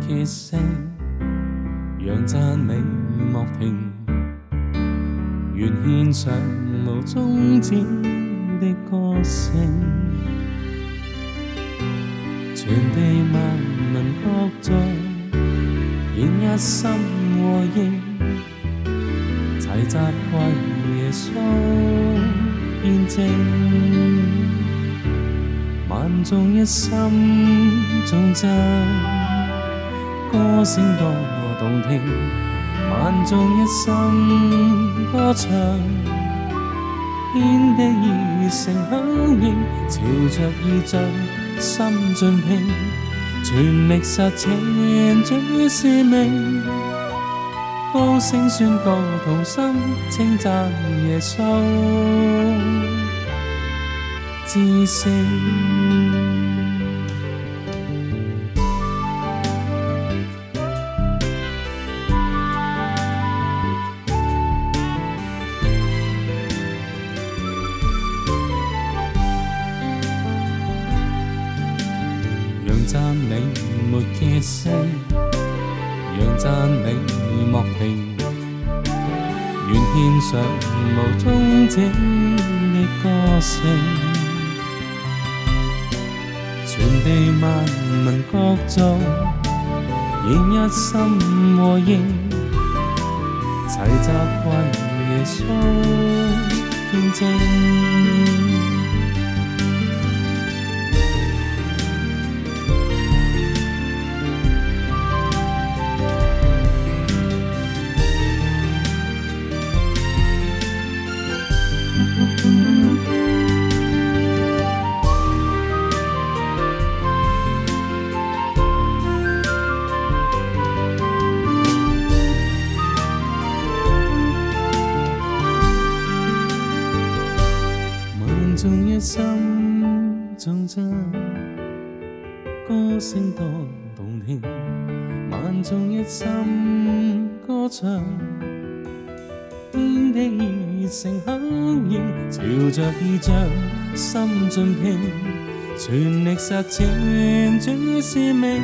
竭声，让赞美莫停，愿献上无终止的歌声，传地万民各在献一心和应，齐集为耶稣见证，万众一心颂赞。歌声多么动听，万众一心歌唱，天地热圣响应，朝着意尽心尽拼，全力实践主使命，歌声宣告同心称赞耶稣之声。沒歇息，讓讚美莫停，願獻上無終止的歌聲，傳遞萬民各族，現一心和應，齊集為耶穌見證。众一心颂赞，歌声多动听，万众一心歌唱，天地热诚响应，朝着意象心尽拼，全力实践主使命，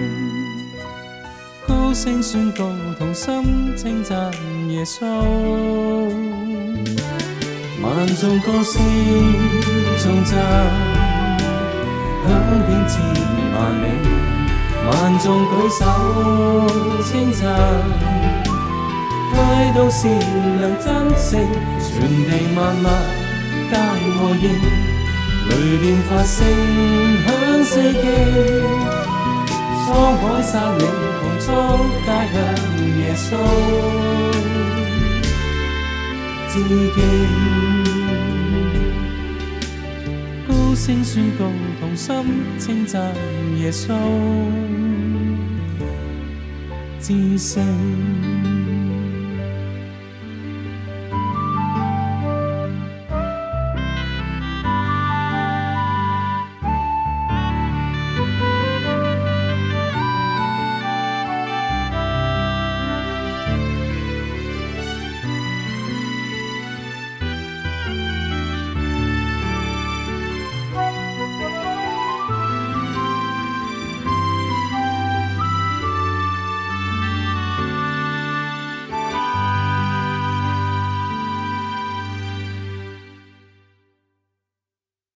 高声宣告同心称赞耶稣。萬眾歌聲頌讚，響遍至萬里，萬眾舉手稱讚，態度善良真誠，全地萬物皆和應，雷電發聲響四季，滄海山嶺同蒼界向耶穌。知己。声宣告，同心称赞耶稣之声。